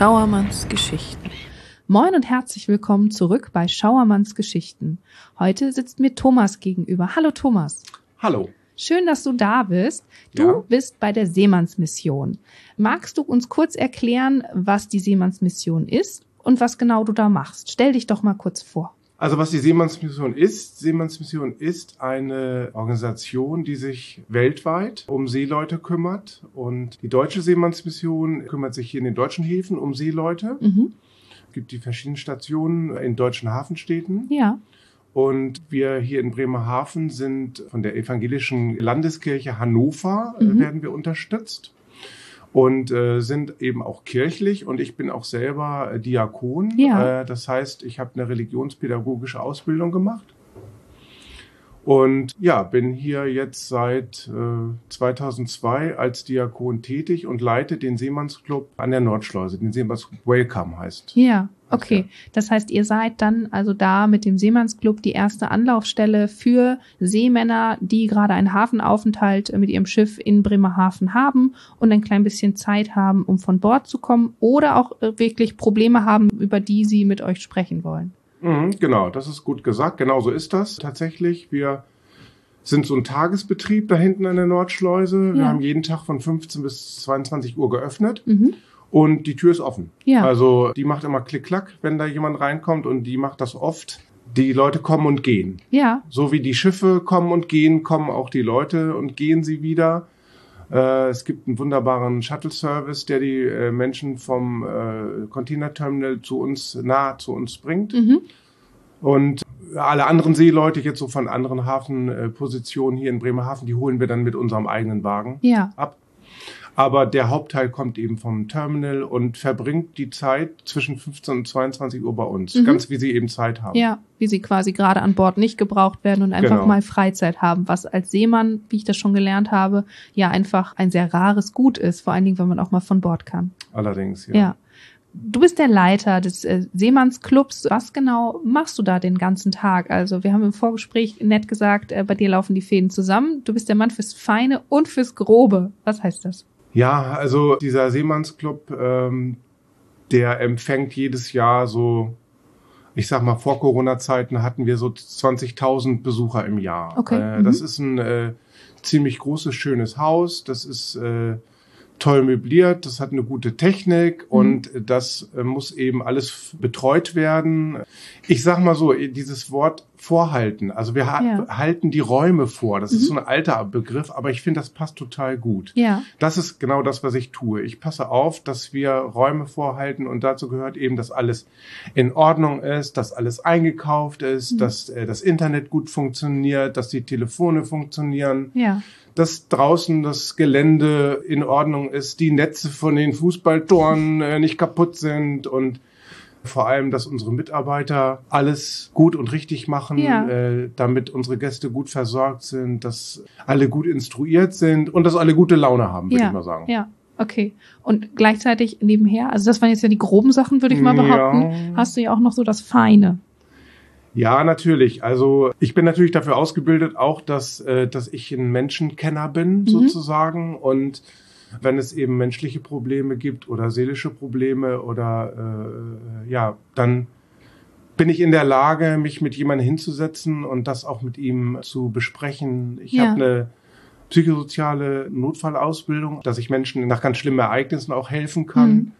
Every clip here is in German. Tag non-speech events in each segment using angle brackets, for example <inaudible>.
Schauermanns Geschichten. Moin und herzlich willkommen zurück bei Schauermanns Geschichten. Heute sitzt mir Thomas gegenüber. Hallo Thomas. Hallo. Schön, dass du da bist. Du Ja. bist bei der Seemannsmission. Magst du uns kurz erklären, was die Seemannsmission ist und was genau du da machst? Stell dich doch mal kurz vor. Also was die Seemannsmission ist, Seemannsmission ist eine Organisation, die sich weltweit um Seeleute kümmert. Und die deutsche Seemannsmission kümmert sich hier in den deutschen Häfen um Seeleute. Mhm. Es gibt die verschiedenen Stationen in deutschen Hafenstädten. Ja. Und wir hier in Bremerhaven sind von der evangelischen Landeskirche Hannover, äh, Mhm. werden wir unterstützt. Und äh, sind eben auch kirchlich und ich bin auch selber äh, Diakon. Ja. Äh, das heißt, ich habe eine religionspädagogische Ausbildung gemacht. Und ja, bin hier jetzt seit äh, 2002 als Diakon tätig und leite den Seemannsclub an der Nordschleuse. Den Seemannsclub Welcome heißt. Ja, okay. Das heißt, ihr seid dann also da mit dem Seemannsclub die erste Anlaufstelle für Seemänner, die gerade einen Hafenaufenthalt mit ihrem Schiff in Bremerhaven haben und ein klein bisschen Zeit haben, um von Bord zu kommen oder auch äh, wirklich Probleme haben, über die sie mit euch sprechen wollen. Mhm, genau, das ist gut gesagt. Genau so ist das tatsächlich. Wir sind so ein Tagesbetrieb da hinten an der Nordschleuse. Wir Ja. haben jeden Tag von 15 bis 22 Uhr geöffnet Mhm. Und die Tür ist offen. Ja. Also die macht immer Klick-Klack, wenn da jemand reinkommt und die macht das oft. Die Leute kommen und gehen. Ja, So wie die Schiffe kommen und gehen, kommen auch die Leute und gehen sie wieder. Äh, es gibt einen wunderbaren Shuttle-Service, der die äh, Menschen vom äh, Containerterminal zu uns, nah zu uns bringt. mhm. Und alle anderen Seeleute, jetzt so von anderen Hafenpositionen hier in Bremerhaven, die holen wir dann mit unserem eigenen Wagen ja, ab. Aber der Hauptteil kommt eben vom Terminal und verbringt die Zeit zwischen 15 und 22 Uhr bei uns. Mhm. Ganz wie sie eben Zeit haben. ja, wie sie quasi gerade an Bord nicht gebraucht werden und einfach Genau. mal Freizeit haben, was als Seemann, wie ich das schon gelernt habe, ja einfach ein sehr rares Gut ist, vor allen Dingen, wenn man auch mal von Bord kann. Allerdings, ja. Ja. Du bist der Leiter des äh, Seemannsclubs. Was genau machst du da den ganzen Tag? Also wir haben im Vorgespräch nett gesagt, äh, bei dir laufen die Fäden zusammen. Du bist der Mann fürs Feine und fürs Grobe. Was heißt das? Ja, also dieser Seemannsclub, ähm, der empfängt jedes Jahr so, ich sag mal, vor Corona-Zeiten hatten wir so 20.000 Besucher im Jahr. Okay, Äh, mhm. Das ist ein äh, ziemlich großes, schönes Haus. Das ist äh, toll möbliert, das hat eine gute Technik Mhm. und das äh, muss eben alles betreut werden. Ich sag mal so, dieses Wort vorhalten, also wir ha Ja. halten die Räume vor, das Mhm. ist so ein alter Begriff, aber ich finde, das passt total gut. Ja, Das ist genau das, was ich tue. Ich passe auf, dass wir Räume vorhalten und dazu gehört eben, dass alles in Ordnung ist, dass alles eingekauft ist, Mhm. dass äh, das Internet gut funktioniert, dass die Telefone funktionieren, ja, dass draußen das Gelände in Ordnung ist, die Netze von den Fußballtoren äh, nicht kaputt sind und vor allem, dass unsere Mitarbeiter alles gut und richtig machen, Ja. äh, damit unsere Gäste gut versorgt sind, dass alle gut instruiert sind und dass alle gute Laune haben, würde ja, ich mal sagen. ja. Okay. Und gleichzeitig nebenher, also das waren jetzt ja die groben Sachen, würde ich mal Ja. behaupten, hast du ja auch noch so das Feine. Ja, natürlich. Also ich bin natürlich dafür ausgebildet, auch dass, äh, dass ich ein Menschenkenner bin, Mhm. sozusagen. Und wenn es eben menschliche Probleme gibt oder seelische Probleme oder äh, ja, dann bin ich in der Lage, mich mit jemandem hinzusetzen und das auch mit ihm zu besprechen. Ich Ja. habe eine psychosoziale Notfallausbildung, dass ich Menschen nach ganz schlimmen Ereignissen auch helfen kann Mhm.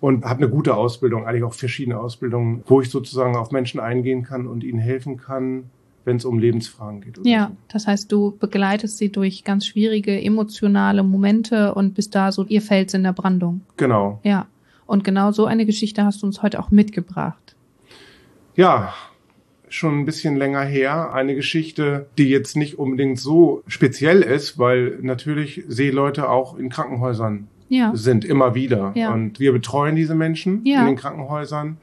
und habe eine gute Ausbildung, eigentlich auch verschiedene Ausbildungen, wo ich sozusagen auf Menschen eingehen kann und ihnen helfen kann, wenn es um Lebensfragen geht. Ja, so. das heißt, du begleitest sie durch ganz schwierige emotionale Momente und bist da so ihr Fels in der Brandung. Genau. Ja. Und genau so eine Geschichte hast du uns heute auch mitgebracht. Ja, schon ein bisschen länger her. Eine Geschichte, die jetzt nicht unbedingt so speziell ist, weil natürlich Seeleute auch in Krankenhäusern Ja. sind, immer wieder. Ja. Und wir betreuen diese Menschen Ja. in den Krankenhäusern.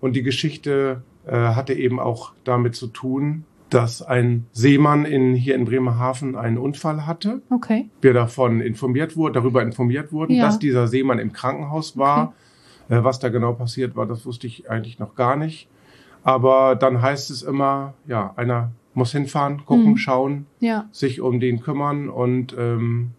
Und die Geschichte äh, hatte eben auch damit zu tun, dass ein Seemann in, hier in Bremerhaven einen Unfall hatte. Okay. Wir davon informiert wurden, darüber informiert wurden, Ja. dass dieser Seemann im Krankenhaus war. Äh, was da genau passiert war, das wusste ich eigentlich noch gar nicht. Aber dann heißt es immer, ja, einer muss hinfahren, gucken, Mhm. schauen, Ja. sich um den kümmern und ähm,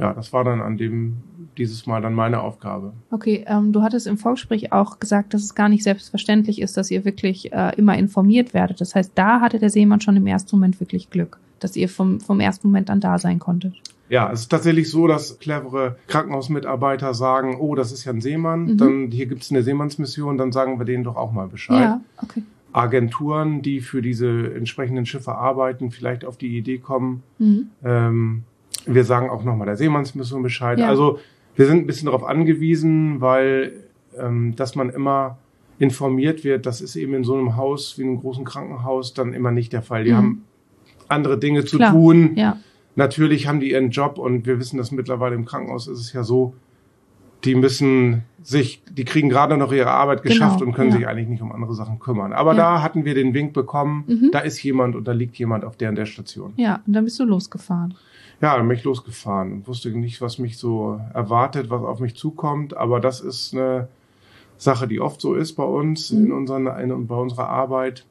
ja, das war dann an dem dieses Mal dann meine Aufgabe. Okay, ähm, du hattest im Vorgespräch auch gesagt, dass es gar nicht selbstverständlich ist, dass ihr wirklich äh, immer informiert werdet. Das heißt, da hatte der Seemann schon im ersten Moment wirklich Glück, dass ihr vom, vom ersten Moment an da sein konntet. Ja, es ist tatsächlich so, dass clevere Krankenhausmitarbeiter sagen, oh, das ist ja ein Seemann, mhm. dann hier gibt's eine Seemannsmission, dann sagen wir denen doch auch mal Bescheid. Ja, okay. Agenturen, die für diese entsprechenden Schiffe arbeiten, vielleicht auf die Idee kommen. Mhm. Ähm, wir sagen auch nochmal der Seemannsmission Bescheid. Ja. Also wir sind ein bisschen darauf angewiesen, weil ähm, dass man immer informiert wird, das ist eben in so einem Haus wie einem großen Krankenhaus dann immer nicht der Fall. Die mhm. haben andere Dinge zu Klar. tun. Ja. Natürlich haben die ihren Job und wir wissen das mittlerweile im Krankenhaus ist es ja so, die müssen sich, die kriegen gerade noch ihre Arbeit genau, geschafft genau, und können ja. sich eigentlich nicht um andere Sachen kümmern. Aber ja. da hatten wir den Wink bekommen, mhm. da ist jemand und da liegt jemand auf der und der Station. Ja, und dann bist du losgefahren. Ja, dann bin ich losgefahren und wusste nicht, was mich so erwartet, was auf mich zukommt. Aber das ist eine Sache, die oft so ist bei uns, mhm. in, unseren, in, bei unserer Arbeit.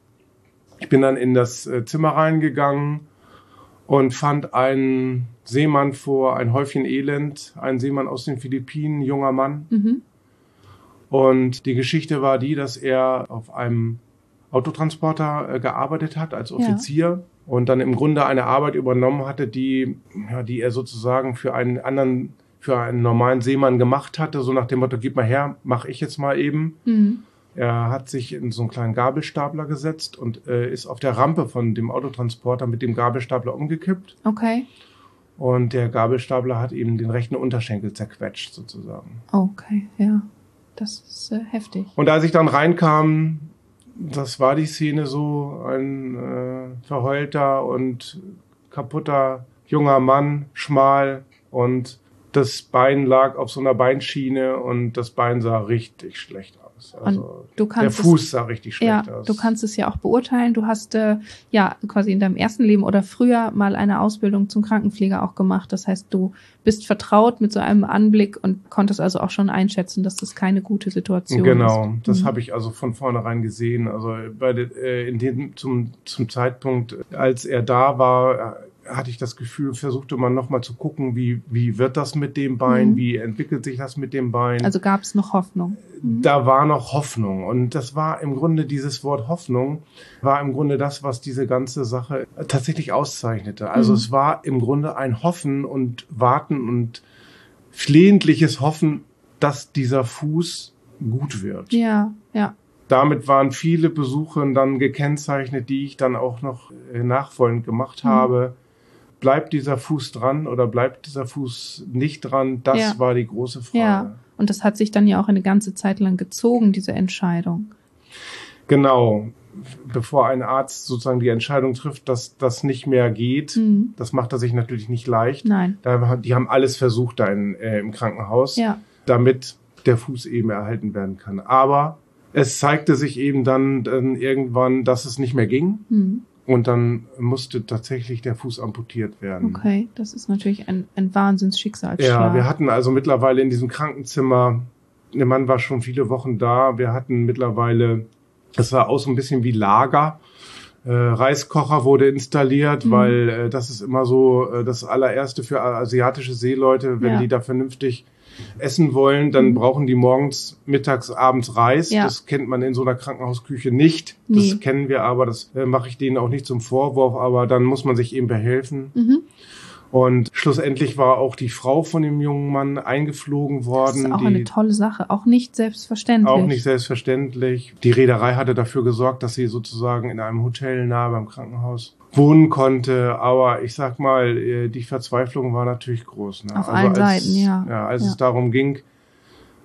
Ich bin dann in das äh, Zimmer reingegangen und fand einen Seemann vor, ein Häufchen Elend, ein Seemann aus den Philippinen, junger Mann. Mhm. Und die Geschichte war die, dass er auf einem Autotransporter äh, gearbeitet hat als Offizier ja. Und dann im Grunde eine Arbeit übernommen hatte, die, ja, die er sozusagen für einen anderen, für einen normalen Seemann gemacht hatte, so nach dem Motto, gib mal her, mach ich jetzt mal eben. Mhm. Er hat sich in so einen kleinen Gabelstapler gesetzt und äh, ist auf der Rampe von dem Autotransporter mit dem Gabelstapler umgekippt. Okay. Und der Gabelstapler hat ihm den rechten Unterschenkel zerquetscht, sozusagen. Okay, ja. Das ist äh, heftig. Und als ich dann reinkam, das war die Szene so, ein äh, verheulter und kaputter junger Mann, schmal und das Bein lag auf so einer Beinschiene und das Bein sah richtig schlecht aus. Also du kannst der Fuß sah richtig schlecht ja, aus. Du kannst es ja auch beurteilen. Du hast äh, ja quasi in deinem ersten Leben oder früher mal eine Ausbildung zum Krankenpfleger auch gemacht. Das heißt, du bist vertraut mit so einem Anblick und konntest also auch schon einschätzen, dass das keine gute Situation genau, ist. Genau, das mhm. habe ich also von vornherein gesehen. Also bei de, äh, in dem, zum, zum Zeitpunkt, als er da war, hatte ich das Gefühl, versuchte man nochmal zu gucken, wie, wie wird das mit dem Bein, mhm. wie entwickelt sich das mit dem Bein. Also gab es noch Hoffnung. Mhm. Da war noch Hoffnung. Und das war im Grunde, dieses Wort Hoffnung, war im Grunde das, was diese ganze Sache tatsächlich auszeichnete. Also mhm. es war im Grunde ein Hoffen und Warten und flehentliches Hoffen, dass dieser Fuß gut wird. Ja, ja damit waren viele Besuche dann gekennzeichnet, die ich dann auch noch äh, nachfolgend gemacht mhm. Bleibt dieser Fuß dran oder bleibt dieser Fuß nicht dran? Das ja. war die große Frage. Ja, und das hat sich dann ja auch eine ganze Zeit lang gezogen, diese Entscheidung. Genau. Bevor ein Arzt sozusagen die Entscheidung trifft, dass das nicht mehr geht, mhm. das macht er sich natürlich nicht leicht. Nein. Da, die haben alles versucht da in, äh, im Krankenhaus, ja. damit der Fuß eben erhalten werden kann. Aber es zeigte sich eben dann, dann irgendwann, dass es nicht mehr ging. Mhm. Und dann musste tatsächlich der Fuß amputiert werden. Okay, das ist natürlich ein, ein Wahnsinnsschicksalsschlag. Ja, wir hatten also mittlerweile in diesem Krankenzimmer, der Mann war schon viele Wochen da, wir hatten mittlerweile, das war auch so ein bisschen wie Lager. Äh, Reiskocher wurde installiert, mhm. weil äh, das ist immer so äh, das allererste für asiatische Seeleute, wenn ja. die da vernünftig essen wollen, dann mhm. brauchen die morgens, mittags, abends Reis. Ja. Das kennt man in so einer Krankenhausküche nicht. Nee. Das kennen wir aber, das äh, mache ich denen auch nicht zum Vorwurf, aber dann muss man sich eben behelfen. Mhm. Und schlussendlich war auch die Frau von dem jungen Mann eingeflogen worden. Das ist auch eine tolle Sache, auch nicht selbstverständlich. Auch nicht selbstverständlich. Die Reederei hatte dafür gesorgt, dass sie sozusagen in einem Hotel nahe beim Krankenhaus wohnen konnte. Aber ich sag mal, äh, die Verzweiflung war natürlich groß. Ne? Auf also allen als, Seiten, ja. ja als ja. es darum ging,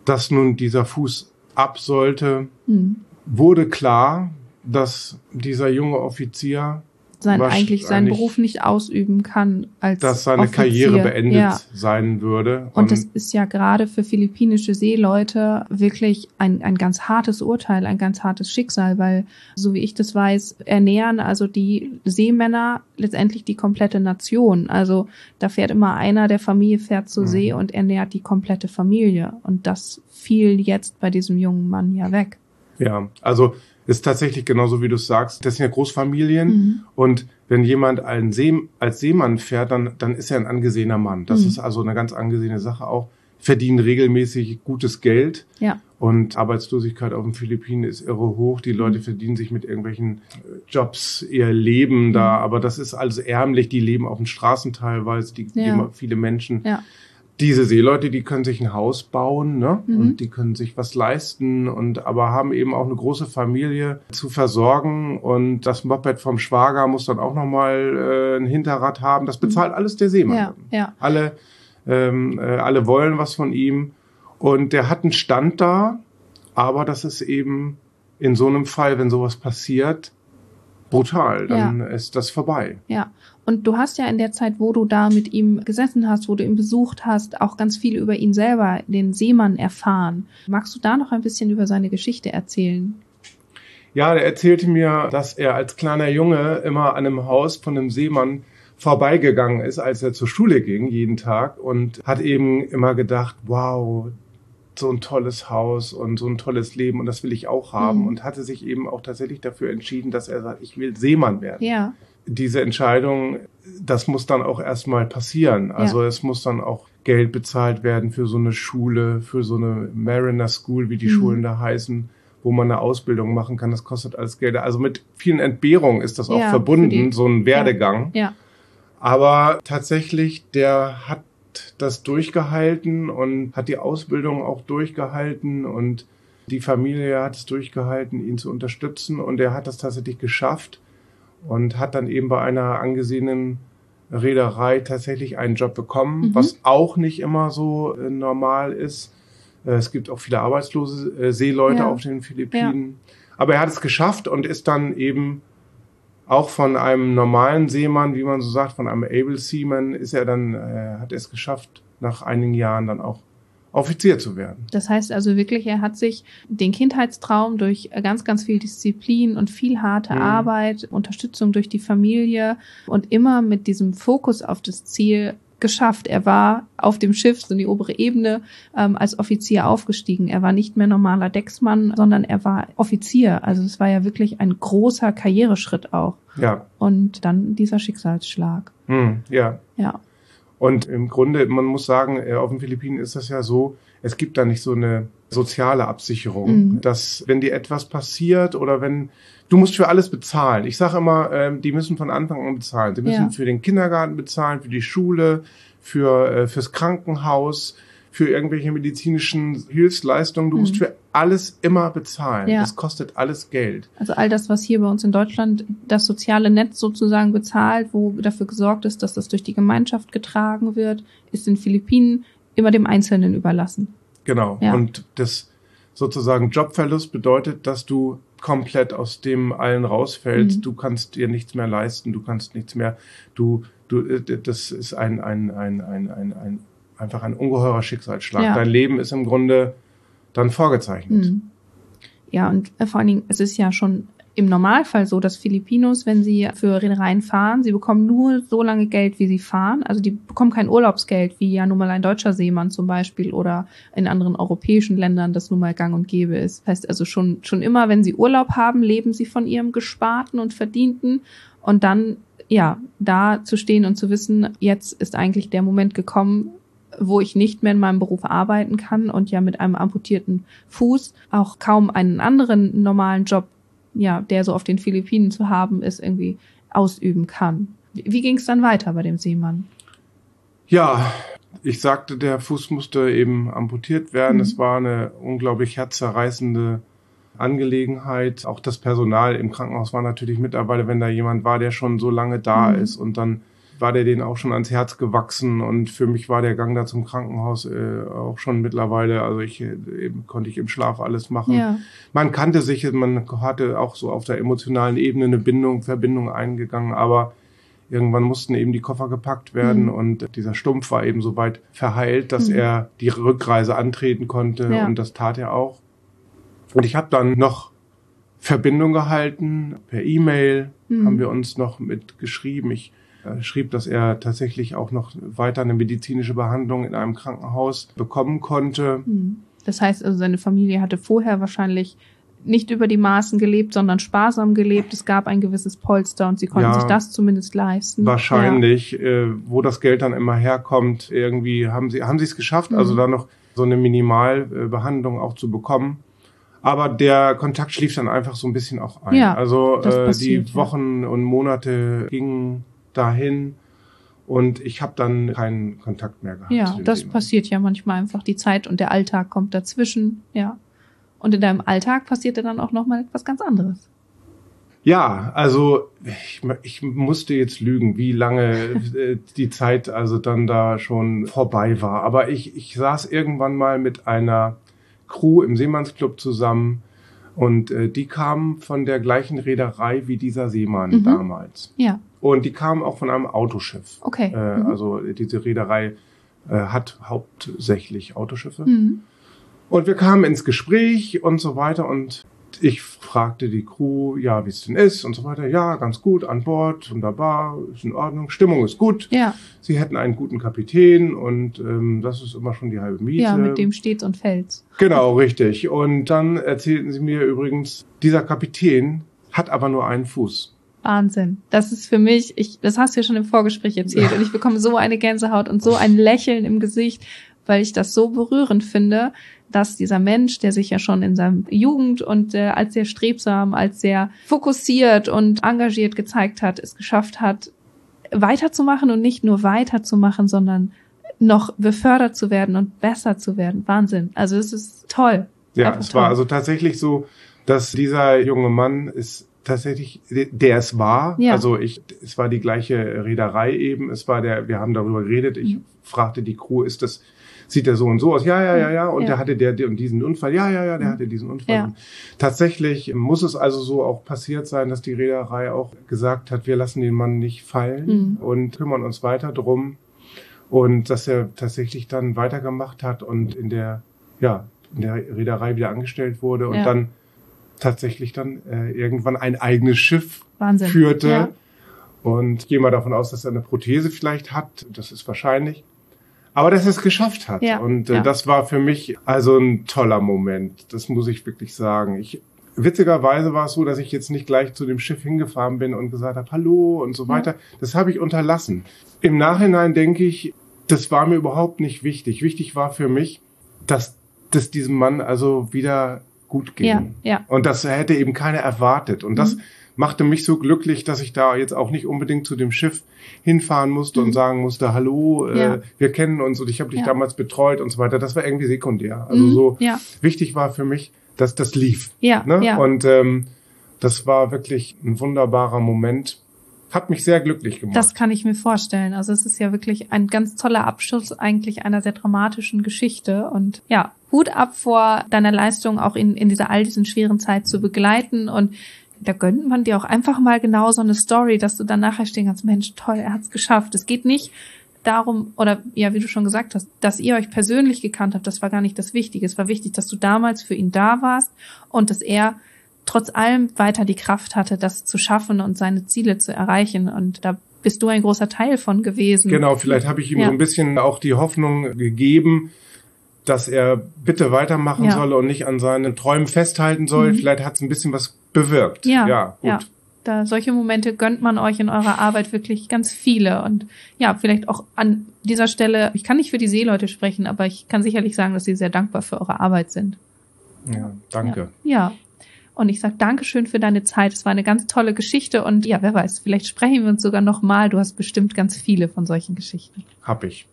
dass nun dieser Fuß ab sollte, hm. wurde klar, dass dieser junge Offizier sein, eigentlich seinen Beruf nicht ausüben kann als dass seine Offizier. Karriere beendet ja. sein würde. Und, und das ist ja gerade für philippinische Seeleute wirklich ein, ein ganz hartes Urteil, ein ganz hartes Schicksal, weil, so wie ich das weiß, ernähren also die Seemänner letztendlich die komplette Nation. Also da fährt immer einer der Familie fährt zur mhm. See und ernährt die komplette Familie. Und das fiel jetzt bei diesem jungen Mann ja weg. Ja, also ist tatsächlich genauso wie du sagst. Das sind ja Großfamilien mhm. und wenn jemand See, als Seemann fährt, dann, dann ist er ein angesehener Mann. Das mhm. ist also eine ganz angesehene Sache auch. verdienen regelmäßig gutes Geld. Ja. Und Arbeitslosigkeit auf den Philippinen ist irre hoch. Die Leute verdienen sich mit irgendwelchen äh, Jobs ihr Leben da. Aber das ist also ärmlich. Die leben auf den Straßen teilweise. Die, Ja. die viele Menschen. Ja. Diese Seeleute, die können sich ein Haus bauen, ne? Mhm. Und die können sich was leisten und aber haben eben auch eine große Familie zu versorgen. Und das Moped vom Schwager muss dann auch nochmal äh, ein Hinterrad haben. Das bezahlt alles der Seemann. Mhm. Ja, ja. Alle, ähm, äh, alle wollen was von ihm. Und der hat einen Stand da, aber das ist eben in so einem Fall, wenn sowas passiert, brutal. Dann ist das vorbei. Ja, und du hast ja in der Zeit, wo du da mit ihm gesessen hast, wo du ihn besucht hast, auch ganz viel über ihn selber, den Seemann, erfahren. Magst du da noch ein bisschen über seine Geschichte erzählen? Ja, der erzählte mir, dass er als kleiner Junge immer an einem Haus von einem Seemann vorbeigegangen ist, als er zur Schule ging, jeden Tag, und hat eben immer gedacht, wow, so ein tolles Haus und so ein tolles Leben und das will ich auch haben Mhm. und hatte sich eben auch tatsächlich dafür entschieden, dass er sagt, ich will Seemann werden. Ja, diese Entscheidung, das muss dann auch erstmal passieren. Also es muss dann auch Geld bezahlt werden für so eine Schule, für so eine Mariner School, wie die Mhm. Schulen da heißen, wo man eine Ausbildung machen kann. Das kostet alles Geld. Also mit vielen Entbehrungen ist das auch Ja, für verbunden, so ein Werdegang. ja, Aber tatsächlich, der hat das durchgehalten und hat die Ausbildung auch durchgehalten und die Familie hat es durchgehalten, ihn zu unterstützen und er hat das tatsächlich geschafft und hat dann eben bei einer angesehenen Reederei tatsächlich einen Job bekommen, Mhm. was auch nicht immer so äh, normal ist. Äh, es gibt auch viele arbeitslose äh, Seeleute Ja. auf den Philippinen. Aber er hat es geschafft und ist dann eben auch von einem normalen Seemann, wie man so sagt, von einem Able Seaman, ist er dann, äh, hat er es geschafft, nach einigen Jahren dann auch Offizier zu werden. Das heißt also wirklich, er hat sich den Kindheitstraum durch ganz, ganz viel Disziplin und viel harte Mhm. Arbeit, Unterstützung durch die Familie und immer mit diesem Fokus auf das Ziel geschafft. Er war auf dem Schiff, so in die obere Ebene, ähm, als Offizier aufgestiegen. Er war nicht mehr normaler Decksmann, sondern er war Offizier. Also es war ja wirklich ein großer Karriereschritt auch. Ja, Und dann dieser Schicksalsschlag. hm, ja. Ja. Und im Grunde, man muss sagen, äh, auf den Philippinen ist das ja so, es gibt da nicht so eine soziale Absicherung, Mhm. dass wenn dir etwas passiert oder wenn du musst für alles bezahlen. Ich sage immer, ähm, die müssen von Anfang an bezahlen. Sie müssen Ja. für den Kindergarten bezahlen, für die Schule, für äh, fürs Krankenhaus, für irgendwelche medizinischen Hilfsleistungen. Du musst Mhm. für alles immer bezahlen. Ja. Das kostet alles Geld. Also all das, was hier bei uns in Deutschland das soziale Netz sozusagen bezahlt, wo dafür gesorgt ist, dass das durch die Gemeinschaft getragen wird, ist in Philippinen immer dem Einzelnen überlassen. Genau. Ja. Und das sozusagen Jobverlust bedeutet, dass du komplett aus dem allen rausfällst. Mhm. Du kannst dir nichts mehr leisten, du kannst nichts mehr. Du, du, äh, das ist ein, ein, ein, ein, ein, ein einfach ein ungeheurer Schicksalsschlag. Ja. Dein Leben ist im Grunde dann vorgezeichnet. Mhm. Ja, und äh, vor allen Dingen, es ist ja schon im Normalfall so, dass Filipinos, wenn sie für Reedereien fahren, sie bekommen nur so lange Geld, wie sie fahren. Also die bekommen kein Urlaubsgeld, wie ja nun mal ein deutscher Seemann zum Beispiel oder in anderen europäischen Ländern das nun mal gang und gäbe ist. Das heißt also schon, schon immer, wenn sie Urlaub haben, leben sie von ihrem Gesparten und Verdienten und dann, ja, da zu stehen und zu wissen, jetzt ist eigentlich der Moment gekommen, wo ich nicht mehr in meinem Beruf arbeiten kann und ja mit einem amputierten Fuß auch kaum einen anderen normalen Job, ja, der so auf den Philippinen zu haben ist, irgendwie ausüben kann. Wie, ging es dann weiter bei dem Seemann? Ja, ich sagte, der Fuß musste eben amputiert werden. Mhm. Es war eine unglaublich herzzerreißende Angelegenheit. Auch das Personal im Krankenhaus war natürlich mittlerweile, wenn da jemand war, der schon so lange da Mhm. ist und dann war der denen auch schon ans Herz gewachsen und für mich war der Gang da zum Krankenhaus äh, auch schon mittlerweile, also ich äh, eben konnte ich im Schlaf alles machen. Ja, Man kannte sich, man hatte auch so auf der emotionalen Ebene eine Bindung, Verbindung eingegangen, aber irgendwann mussten eben die Koffer gepackt werden Mhm. und dieser Stumpf war eben so weit verheilt, dass Mhm. er die Rückreise antreten konnte Ja. und das tat er auch. Und ich habe dann noch Verbindung gehalten per E-Mail, Mhm. haben wir uns noch mit geschrieben. Ich schrieb, dass er tatsächlich auch noch weiter eine medizinische Behandlung in einem Krankenhaus bekommen konnte. Hm. Das heißt also, seine Familie hatte vorher wahrscheinlich nicht über die Maßen gelebt, sondern sparsam gelebt. Es gab ein gewisses Polster und sie konnten Ja. sich das zumindest leisten. Wahrscheinlich, äh, wo das Geld dann immer herkommt, irgendwie haben sie haben sie es geschafft, Mhm. also da noch so eine Minimalbehandlung auch zu bekommen. Aber der Kontakt schlief dann einfach so ein bisschen auch ein. Ja, also das äh, passiert, die ja. Wochen und Monate gingen dahin und ich habe dann keinen Kontakt mehr gehabt. Ja, das Thema. passiert ja manchmal einfach. Die Zeit und der Alltag kommt dazwischen, ja. Und in deinem Alltag passierte dann auch nochmal etwas ganz anderes. Ja, also ich, ich musste jetzt lügen, wie lange <laughs> äh, die Zeit also dann da schon vorbei war. Aber ich, ich saß irgendwann mal mit einer Crew im Seemannsclub zusammen und äh, die kamen von der gleichen Reederei wie dieser Seemann Mhm. damals. Ja, Und die kamen auch von einem Autoschiff. okay. Äh, Mhm. Also diese Reederei äh, hat hauptsächlich Autoschiffe. Mhm. Und wir kamen ins Gespräch und so weiter und ich fragte die Crew, ja, wie es denn ist und so weiter. Ja, ganz gut, an Bord, wunderbar, ist in Ordnung, Stimmung ist gut. Ja, Sie hätten einen guten Kapitän und ähm, das ist immer schon die halbe Miete. ja, mit dem steht's und fällt's. Genau, richtig. Und dann erzählten sie mir übrigens, dieser Kapitän hat aber nur einen Fuß. Wahnsinn. Das ist für mich, ich, das hast du ja schon im Vorgespräch erzählt <laughs> und ich bekomme so eine Gänsehaut und so ein Lächeln im Gesicht, weil ich das so berührend finde, dass dieser Mensch, der sich ja schon in seinem Jugend und äh, als sehr strebsam, als sehr fokussiert und engagiert gezeigt hat, es geschafft hat, weiterzumachen und nicht nur weiterzumachen, sondern noch befördert zu werden und besser zu werden. Wahnsinn. Also es ist toll. Ja, Einfach es war toll. also tatsächlich so, dass dieser junge Mann ist tatsächlich, der es war. Ja. Also ich, es war die gleiche Reederei eben. Es war der, wir haben darüber geredet. Ich Mhm. fragte die Crew, ist das, sieht der so und so aus? Ja, ja, ja, ja. Und Ja. der hatte der, der und diesen Unfall. Ja, ja, ja, der Mhm. hatte diesen Unfall. Ja. Tatsächlich muss es also so auch passiert sein, dass die Reederei auch gesagt hat, wir lassen den Mann nicht fallen Mhm. und kümmern uns weiter drum. Und dass er tatsächlich dann weitergemacht hat und in der, ja, in der Reederei wieder angestellt wurde und Ja. dann tatsächlich dann äh, irgendwann ein eigenes Schiff Wahnsinn. führte. Ja. Und ich gehe mal davon aus, dass er eine Prothese vielleicht hat. Das ist wahrscheinlich. Aber dass er es geschafft hat. Ja, Und äh, ja. das war für mich also ein toller Moment. Das muss ich wirklich sagen. Ich, witzigerweise war es so, dass ich jetzt nicht gleich zu dem Schiff hingefahren bin und gesagt habe, hallo und so Ja. weiter. Das habe ich unterlassen. Im Nachhinein denke ich, das war mir überhaupt nicht wichtig. Wichtig war für mich, dass, dass diesem Mann also wieder gut ging. Ja, ja. Und das hätte eben keiner erwartet. Und das Mhm. Machte mich so glücklich, dass ich da jetzt auch nicht unbedingt zu dem Schiff hinfahren musste und Mhm. sagen musste, hallo, Ja. äh, wir kennen uns und ich habe dich Ja. damals betreut und so weiter. Das war irgendwie sekundär. Also Mhm. so Ja, wichtig war für mich, dass das lief. ja, Ne? ja. Und ähm, das war wirklich ein wunderbarer Moment. Hat mich sehr glücklich gemacht. Das kann ich mir vorstellen. Also es ist ja wirklich ein ganz toller Abschluss eigentlich einer sehr dramatischen Geschichte. Und ja, Hut ab vor deiner Leistung, auch in, in dieser all diesen schweren Zeit zu begleiten. Und da gönnt man dir auch einfach mal genau so eine Story, dass du dann nachher stehen kannst, Mensch, toll, er hat's geschafft. Es geht nicht darum, oder ja, wie du schon gesagt hast, dass ihr euch persönlich gekannt habt, das war gar nicht das Wichtige. Es war wichtig, dass du damals für ihn da warst und dass er trotz allem weiter die Kraft hatte, das zu schaffen und seine Ziele zu erreichen. Und da bist du ein großer Teil von gewesen. Genau, vielleicht habe ich ihm Ja. so ein bisschen auch die Hoffnung gegeben, dass er bitte weitermachen Ja. soll und nicht an seinen Träumen festhalten soll. Mhm. Vielleicht hat es ein bisschen was bewirkt. Ja, ja gut. ja. Da solche Momente gönnt man euch in eurer Arbeit wirklich ganz viele. Und ja, vielleicht auch an dieser Stelle, ich kann nicht für die Seeleute sprechen, aber ich kann sicherlich sagen, dass sie sehr dankbar für eure Arbeit sind. Ja, danke. Ja. Und ich sag Dankeschön für deine Zeit. Es war eine ganz tolle Geschichte und ja, wer weiß, vielleicht sprechen wir uns sogar nochmal. Du hast bestimmt ganz viele von solchen Geschichten. Hab ich.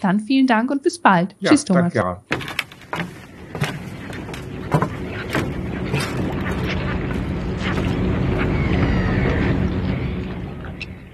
Dann vielen Dank und bis bald. Ja, Tschüss, Thomas. danke. Ja.